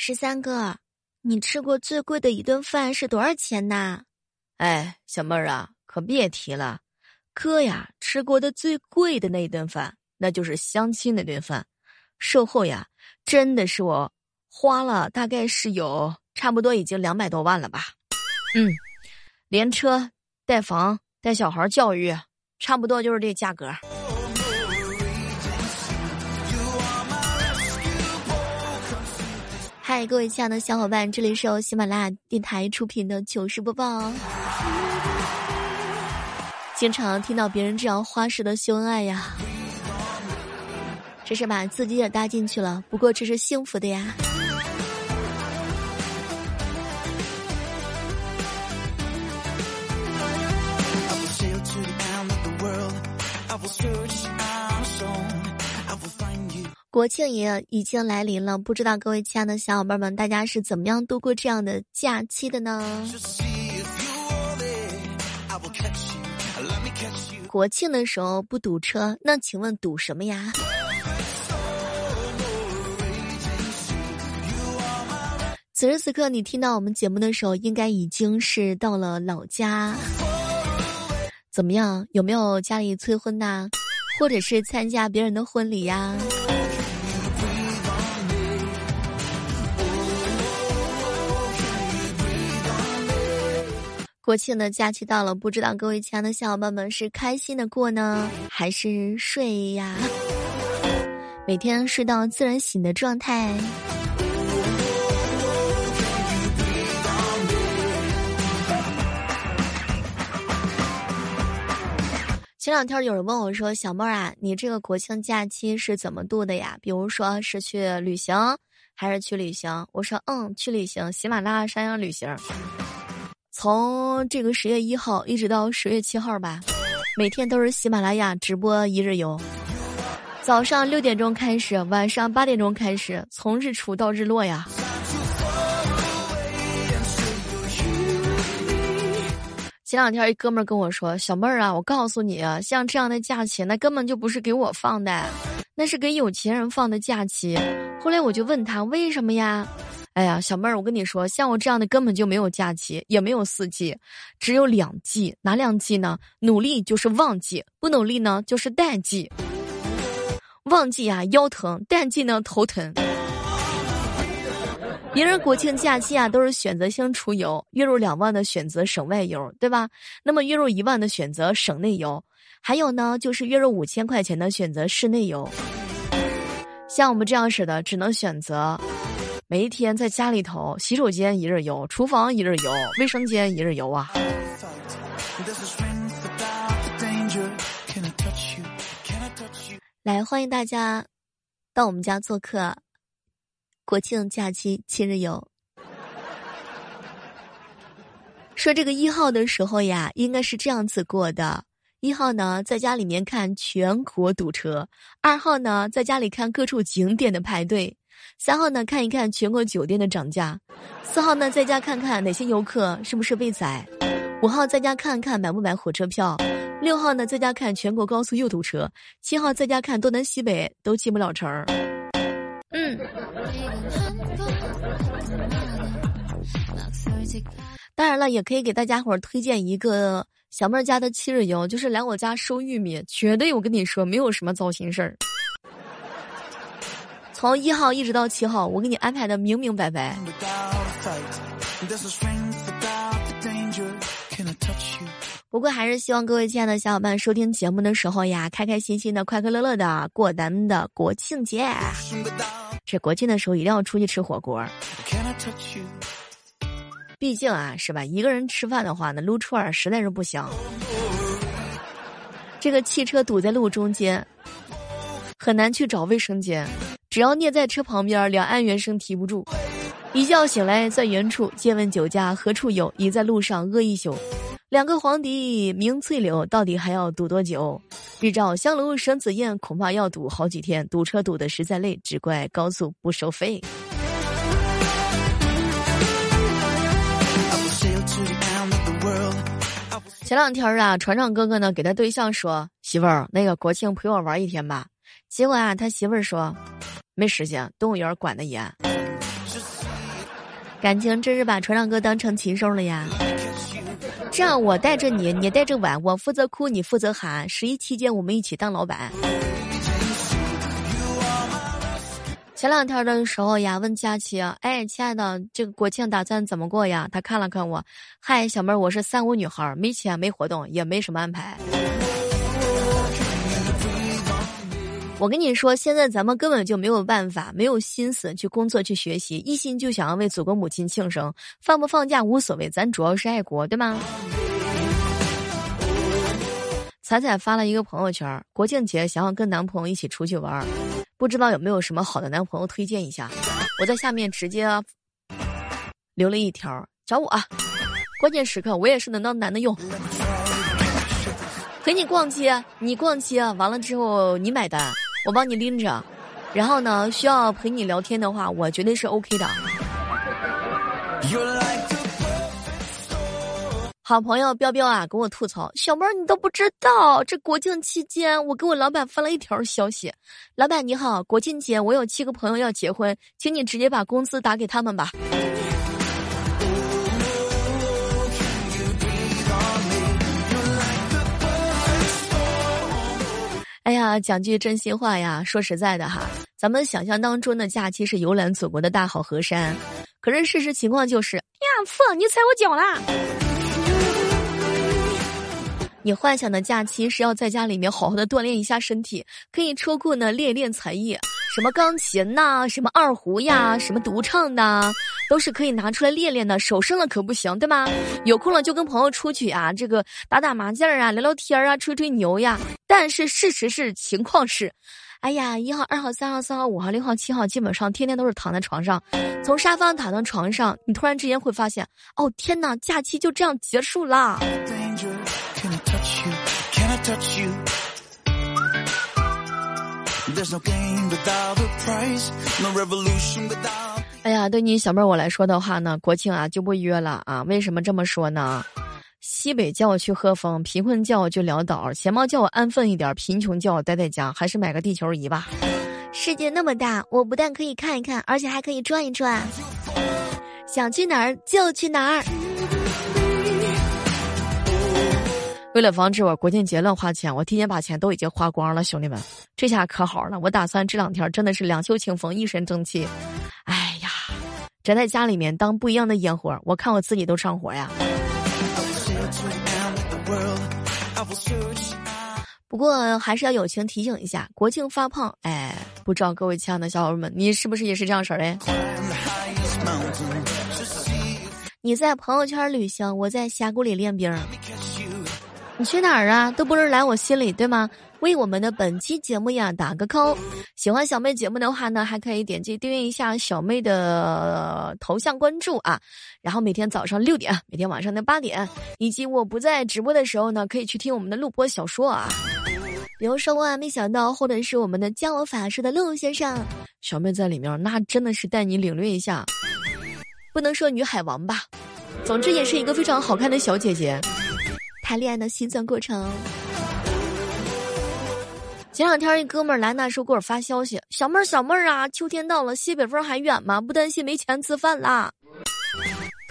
十三哥，你吃过最贵的一顿饭是多少钱呐？哎，小妹儿啊，可别提了，哥呀，吃过的最贵的那一顿饭，那就是相亲那顿饭，售后呀，真的是我花了大概是有差不多已经两百多万了吧？嗯，连车带房带小孩教育，差不多就是这价格。嗨，各位亲爱的小伙伴，这里是由喜马拉雅电台出品的糗事播报。经常听到别人这样花式的秀恩爱呀，这是把自己也搭进去了。不过这是幸福的呀。国庆也已经来临了，不知道各位亲爱的小伙伴们，大家是怎么样度过这样的假期的呢？国庆的时候不堵车，那请问堵什么呀？此时此刻，你听到我们节目的时候，应该已经是到了老家。怎么样？有没有家里催婚呐？或者是参加别人的婚礼呀？国庆的假期到了，不知道各位亲爱的小伙伴们是开心的过呢，还是睡呀？每天睡到自然醒的状态。前两天有人问我说：“小妹儿啊，你这个国庆假期是怎么度的呀？比如说是去旅行，还是去旅行？”我说：“嗯，去旅行，喜马拉雅山羊旅行。”从这个十月一号一直到十月七号吧，每天都是喜马拉雅直播一日游，早上六点钟开始，晚上八点钟开始，从日出到日落呀。前两天一哥们儿跟我说：“小妹儿啊，我告诉你啊，像这样的假期，那根本就不是给我放的，那是给有钱人放的假期。”后来我就问他为什么呀？哎呀，小妹儿，我跟你说，像我这样的根本就没有假期，也没有四季，只有两季。哪两季呢？努力就是旺季，不努力呢就是淡季。旺季啊腰疼，淡季呢头疼。别人国庆假期啊都是选择性出游，月入两万的选择省外游，对吧？那么月入一万的选择省内游，还有呢就是月入五千块钱的选择室内游。像我们这样式的，只能选择。每一天在家里头，洗手间一日游，厨房一日游，卫生间一日游啊！来，欢迎大家到我们家做客，国庆假期七日游。说这个一号的时候呀，应该是这样子过的：一号呢，在家里面看全国堵车；二号呢，在家里看各处景点的排队。三号呢，看一看全国酒店的涨价；四号呢，在家看看哪些游客是不是被宰；五号在家看看买不买火车票；六号呢，在家看全国高速又堵车；七号在家看东南西北都进不了城儿。嗯。当然了，也可以给大家伙儿推荐一个小妹儿家的七日游，就是来我家收玉米，绝对我跟你说，没有什么糟心事儿。从一号一直到七号，我给你安排的明明白白。不过还是希望各位亲爱的小伙伴收听节目的时候呀，开开心心的、快快乐乐的过咱们的国庆节。这国庆的时候一定要出去吃火锅。毕竟啊，是吧？一个人吃饭的话呢，撸串儿实在是不香。这个汽车堵在路中间，很难去找卫生间。只要捏在车旁边，两岸猿声啼不住。一觉醒来在原处，借问酒家何处有？已在路上饿一宿。两个黄鹂鸣翠柳，到底还要堵多久？日照香炉生紫烟，恐怕要堵好几天。堵车堵得实在累，只怪高速不收费。前两天啊，船长哥哥呢给他对象说：“媳妇儿，那个国庆陪我玩一天吧。”结果啊，他媳妇儿说。没时间，动物园管得严。感情真是把船长哥当成禽兽了呀！这样我带着你，你带着碗，我负责哭，你负责喊。十一期间我们一起当老板。前两天的时候呀，问佳琪，哎，亲爱的，这个国庆打算怎么过呀？他看了看我，嗨，小妹儿，我是三五女孩，没钱，没活动，也没什么安排。我跟你说，现在咱们根本就没有办法，没有心思去工作去学习，一心就想要为祖国母亲庆生，放不放假无所谓，咱主要是爱国，对吗？彩彩发了一个朋友圈，国庆节想要跟男朋友一起出去玩。不知道有没有什么好的男朋友推荐一下？我在下面直接留了一条，找我，关键时刻我也是能当男的用。陪你逛街，你逛街完了之后你买单，我帮你拎着。然后呢，需要陪你聊天的话，我绝对是 OK 的。好朋友彪彪啊，跟我吐槽，小妹儿你都不知道，这国庆期间我给我老板发了一条消息，老板你好，国庆节我有七个朋友要结婚，请你直接把工资打给他们吧。哎呀，讲句真心话呀，说实在的哈，咱们想象当中的假期是游览祖国的大好河山，可是事实情况就是，呀，父你踩我脚啦！你幻想的假期是要在家里面好好的锻炼一下身体，可以抽空呢练一练才艺，什么钢琴呐，什么二胡呀，什么独唱的，都是可以拿出来练练的。手生了可不行，对吗？有空了就跟朋友出去啊，这个打打麻将啊，聊聊天啊，吹吹牛呀。但是事实是，情况是，哎呀，一号、二号、三号、四号、五号、六号、七号，基本上天天都是躺在床上，从沙发躺到床上，你突然之间会发现，哦天哪，假期就这样结束啦。哎呀，对你小妹儿我来说的话呢，国庆啊就不约了啊。为什么这么说呢？西北叫我去喝风，贫困叫我就潦倒，钱猫叫我安分一点，贫穷叫我待在家，还是买个地球仪吧。世界那么大，我不但可以看一看，而且还可以转一转，想去哪儿就去哪儿。为了防止我国庆节乱花钱，我提前把钱都已经花光了，兄弟们，这下可好了。我打算这两天真的是两袖清风，一身正气。哎呀，宅在家里面当不一样的烟火，我看我自己都上火呀。不过还是要友情提醒一下，国庆发胖，哎，不知道各位亲爱的小伙伴们，你是不是也是这样式儿的？你在朋友圈旅行，我在峡谷里练兵。你去哪儿啊？都不是来我心里，对吗？为我们的本期节目呀打个扣。喜欢小妹节目的话呢，还可以点击订阅一下小妹的头像关注啊。然后每天早上六点，每天晚上的八点，以及我不在直播的时候呢，可以去听我们的录播小说啊。比如说万万没想到，或者是我们的教我法术的陆先生，小妹在里面那真的是带你领略一下，不能说女海王吧，总之也是一个非常好看的小姐姐。谈恋爱的心酸过程。前两天一哥们儿来那时候给我发消息：“小妹儿，小妹儿啊，秋天到了，西北风还远吗？不担心没钱吃饭啦？”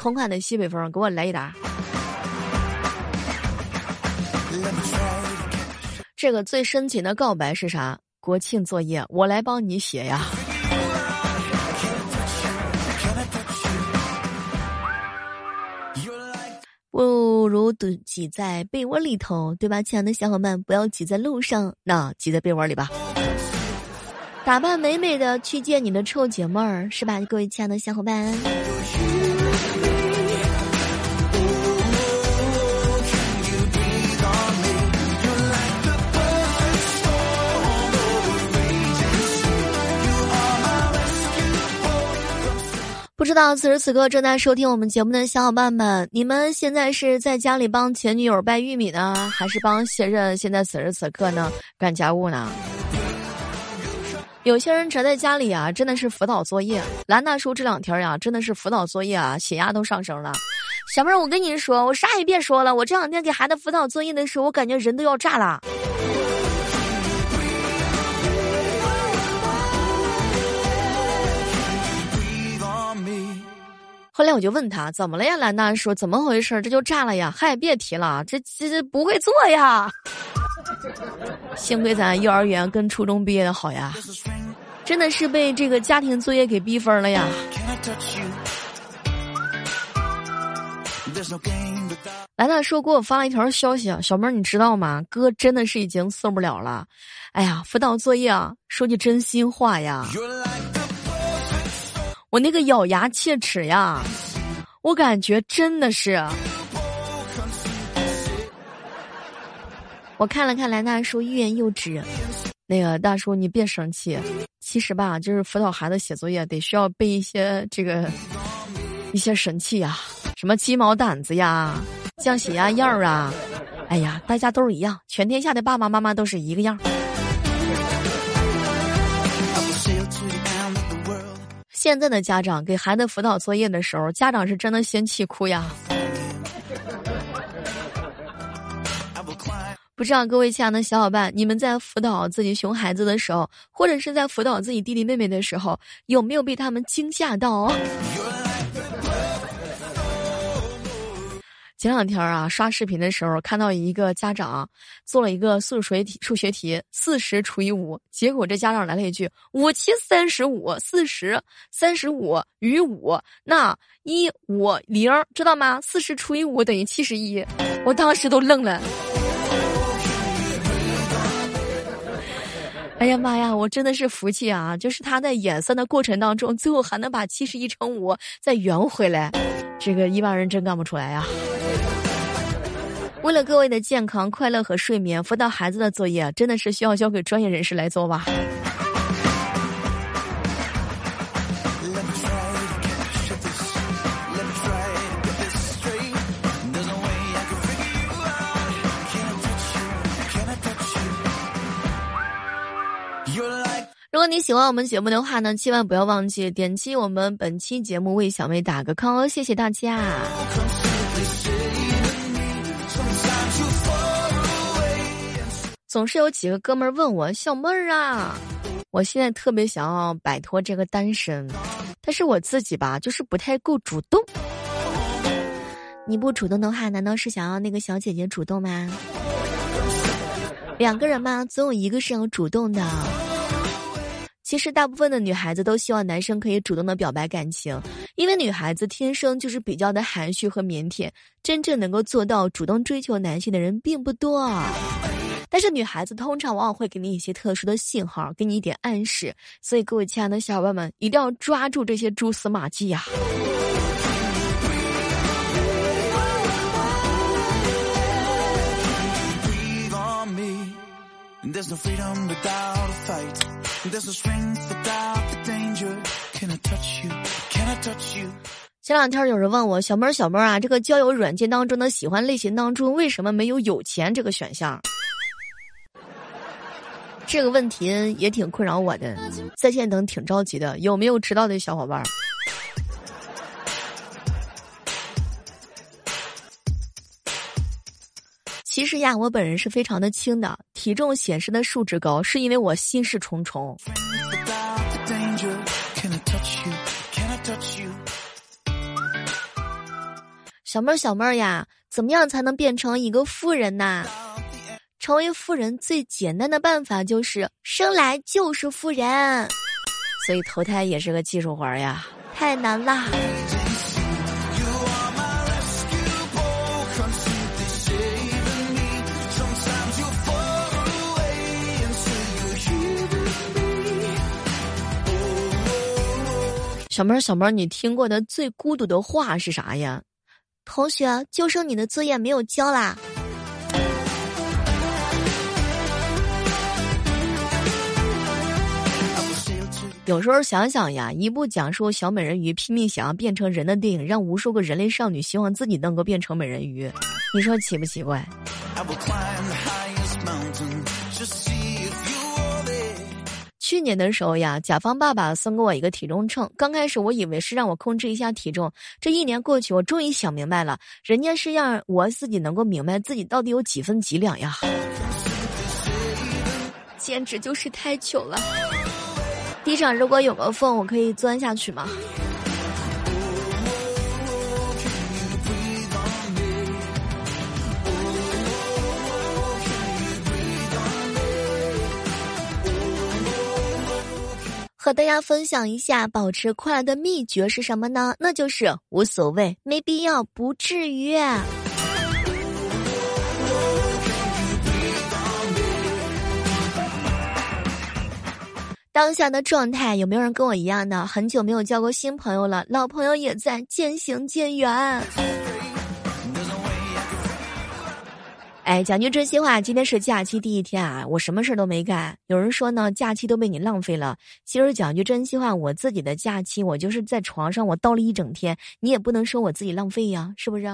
同款的西北风，给我来一打。这个最深情的告白是啥？国庆作业，我来帮你写呀。都挤在被窝里头，对吧，亲爱的小伙伴？不要挤在路上，那挤在被窝里吧。打扮美美的去见你的臭姐妹儿，是吧，各位亲爱的小伙伴？不知道此时此刻正在收听我们节目的小伙伴们，你们现在是在家里帮前女友掰玉米呢，还是帮现任现在此时此刻呢干家务呢？有些人宅在家里啊，真的是辅导作业。兰大叔这两天呀，真的是辅导作业啊，血压都上升了。小妹儿，我跟你说，我啥也别说了，我这两天给孩子辅导作业的时候，我感觉人都要炸了。后来我就问他怎么了呀？兰大说怎么回事？这就炸了呀！嗨，别提了，这这这不会做呀。幸亏咱幼儿园跟初中毕业的好呀，真的是被这个家庭作业给逼疯了呀。兰大说给我发了一条消息啊，小妹儿你知道吗？哥真的是已经受不了了。哎呀，辅导作业啊，说句真心话呀。我那个咬牙切齿呀，我感觉真的是。我看了看兰大叔欲言又止，那个大叔你别生气。其实吧，就是辅导孩子写作业得需要背一些这个一些神器呀，什么鸡毛掸子呀、降血压药啊。哎呀，大家都是一样，全天下的爸爸妈妈都是一个样。现在的家长给孩子辅导作业的时候，家长是真的先气哭呀。不知道各位亲爱的小伙伴，你们在辅导自己熊孩子的时候，或者是在辅导自己弟弟妹妹的时候，有没有被他们惊吓到？前两天啊，刷视频的时候看到一个家长做了一个数学题，数学题四十除以五，结果这家长来了一句五七三十五，四十三十五余五，那一五零知道吗？四十除以五等于七十一，我当时都愣了。哎呀妈呀，我真的是服气啊！就是他在演算的过程当中，最后还能把七十一乘五再圆回来，这个一般人真干不出来呀。为了各位的健康、快乐和睡眠，辅导孩子的作业真的是需要交给专业人士来做吧。如果你喜欢我们节目的话呢，千万不要忘记点击我们本期节目为小妹打个 call，谢谢大家。总是有几个哥们儿问我小妹儿啊，我现在特别想要摆脱这个单身，但是我自己吧，就是不太够主动。你不主动的话，难道是想要那个小姐姐主动吗？两个人嘛，总有一个是要主动的。其实大部分的女孩子都希望男生可以主动的表白感情，因为女孩子天生就是比较的含蓄和腼腆，真正能够做到主动追求男性的人并不多。但是女孩子通常往往会给你一些特殊的信号，给你一点暗示，所以各位亲爱的小伙伴们，一定要抓住这些蛛丝马迹呀！前两天有人问我，小妹儿小妹儿啊，这个交友软件当中的喜欢类型当中，为什么没有有钱这个选项？这个问题也挺困扰我的，在线等挺着急的，有没有知道的小伙伴？其实呀，我本人是非常的轻的，体重显示的数值高，是因为我心事重重。小妹儿小妹儿呀，怎么样才能变成一个富人呐？成为富人最简单的办法就是生来就是富人，所以投胎也是个技术活呀，太难啦。小妹儿小妹儿，你听过的最孤独的话是啥呀？同学，就剩你的作业没有交啦。有时候想想呀，一部讲述小美人鱼拼命想要变成人的电影，让无数个人类少女希望自己能够变成美人鱼，你说奇不奇怪？去年的时候呀，甲方爸爸送给我一个体重秤，刚开始我以为是让我控制一下体重，这一年过去，我终于想明白了，人家是让我自己能够明白自己到底有几分几两呀，简直就是太糗了。地上如果有个缝我可以钻下去吗？和大家分享一下保持快乐的秘诀是什么呢？那就是无所谓没必要不至于啊。当下的状态有没有人跟我一样的？很久没有交过新朋友了，老朋友也在渐行渐远。哎，讲句真心话，今天是假期第一天啊，我什么事都没干。有人说呢，假期都被你浪费了。其实讲句真心话，我自己的假期，我就是在床上我倒了一整天，你也不能说我自己浪费呀，是不是？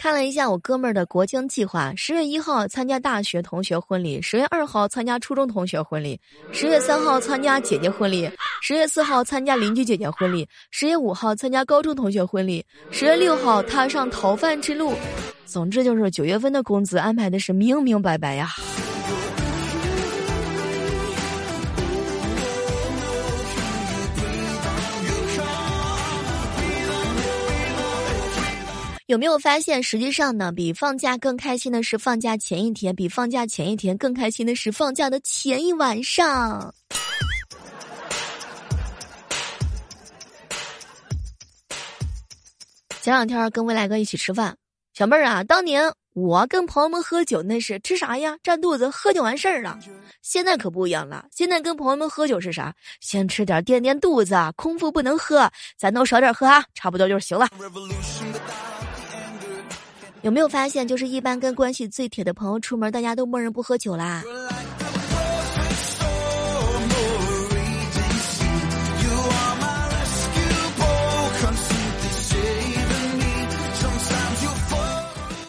看了一下我哥们儿的国庆计划：十月一号参加大学同学婚礼，十月二号参加初中同学婚礼，十月三号参加姐姐婚礼，十月四号参加邻居姐姐婚礼，十月五号参加高中同学婚礼，十月六号踏上逃犯之路。总之就是九月份的工资安排的是明明白白呀。有没有发现，实际上呢，比放假更开心的是放假前一天，比放假前一天更开心的是放假的前一晚上。前两天跟未来哥一起吃饭，小妹儿啊，当年我跟朋友们喝酒那是吃啥呀？占肚子，喝就完事儿了。现在可不一样了，现在跟朋友们喝酒是啥？先吃点垫垫肚子，空腹不能喝，咱都少点喝啊，差不多就行了。有没有发现，就是一般跟关系最铁的朋友出门，大家都默认不喝酒啦。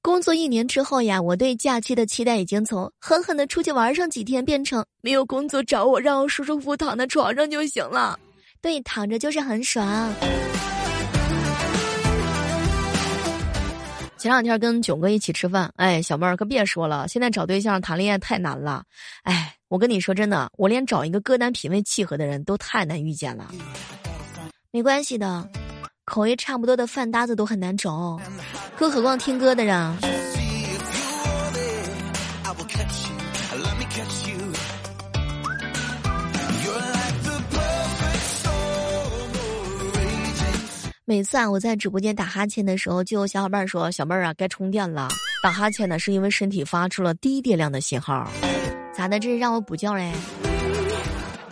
工作一年之后呀，我对假期的期待已经从狠狠的出去玩上几天，变成没有工作找我，让我舒舒服服躺在床上就行了。对，躺着就是很爽。前两天跟囧哥一起吃饭，哎，小妹儿可别说了，现在找对象谈恋爱太难了。哎，我跟你说真的，我连找一个歌单品味契合的人都太难遇见了。没关系的，口味差不多的饭搭子都很难找，更何况听歌的人。每次啊，我在直播间打哈欠的时候，就有小伙伴说：“小妹儿啊，该充电了。”打哈欠呢，是因为身体发出了低电量的信号。咋的？这是让我补觉嘞？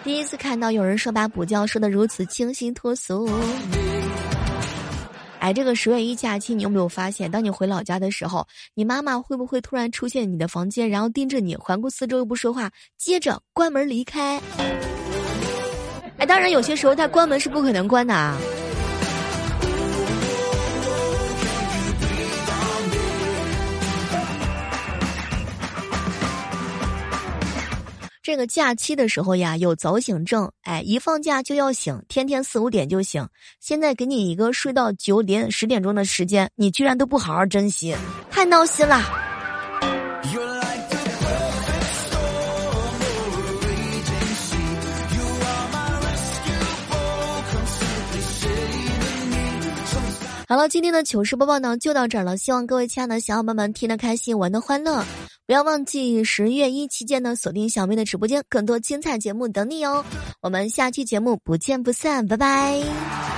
第一次看到有人说把补觉说的如此清新脱俗。哎，这个十月一假期，你有没有发现，当你回老家的时候，你妈妈会不会突然出现你的房间，然后盯着你，环顾四周又不说话，接着关门离开？哎，当然，有些时候他关门是不可能关的啊。这个假期的时候呀，有早醒症，哎，一放假就要醒，天天四五点就醒。现在给你一个睡到九点、十点钟的时间，你居然都不好好珍惜，太闹心了。好了，今天的糗事播报呢就到这儿了，希望各位亲爱的小伙伴们听得开心，玩的欢乐。不要忘记十月一期间呢，锁定小妹的直播间，更多精彩节目等你哦。我们下期节目不见不散，拜拜。